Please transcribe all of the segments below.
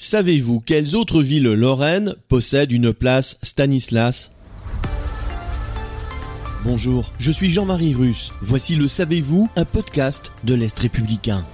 Savez-vous quelles autres villes lorraines possèdent une place Stanislas? Bonjour, je suis Jean-Marie Russe. Voici le Savez-vous, un podcast de l'Est républicain.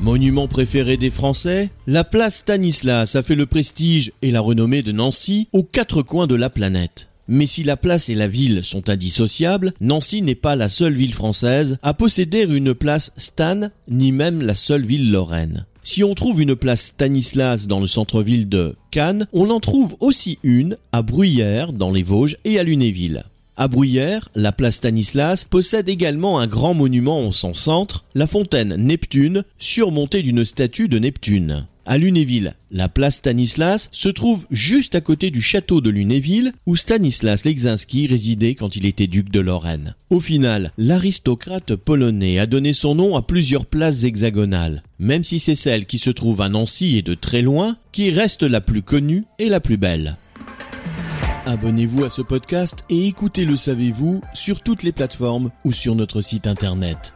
Monument préféré des Français, la place Stanislas a fait le prestige et la renommée de Nancy aux quatre coins de la planète. Mais si la place et la ville sont indissociables, Nancy n'est pas la seule ville française à posséder une place Stan, ni même la seule ville lorraine. Si on trouve une place Stanislas dans le centre-ville de Cannes, on en trouve aussi une à Bruyères dans les Vosges et à Lunéville. À Bruyères, la place Stanislas possède également un grand monument en son centre, la fontaine Neptune, surmontée d'une statue de Neptune. À Lunéville, la place Stanislas se trouve juste à côté du château de Lunéville où Stanislas Leczinski résidait quand il était duc de Lorraine. Au final, l'aristocrate polonais a donné son nom à plusieurs places hexagonales, même si c'est celle qui se trouve à Nancy et de très loin qui reste la plus connue et la plus belle. Abonnez-vous à ce podcast et écoutez Le Savez-vous sur toutes les plateformes ou sur notre site internet.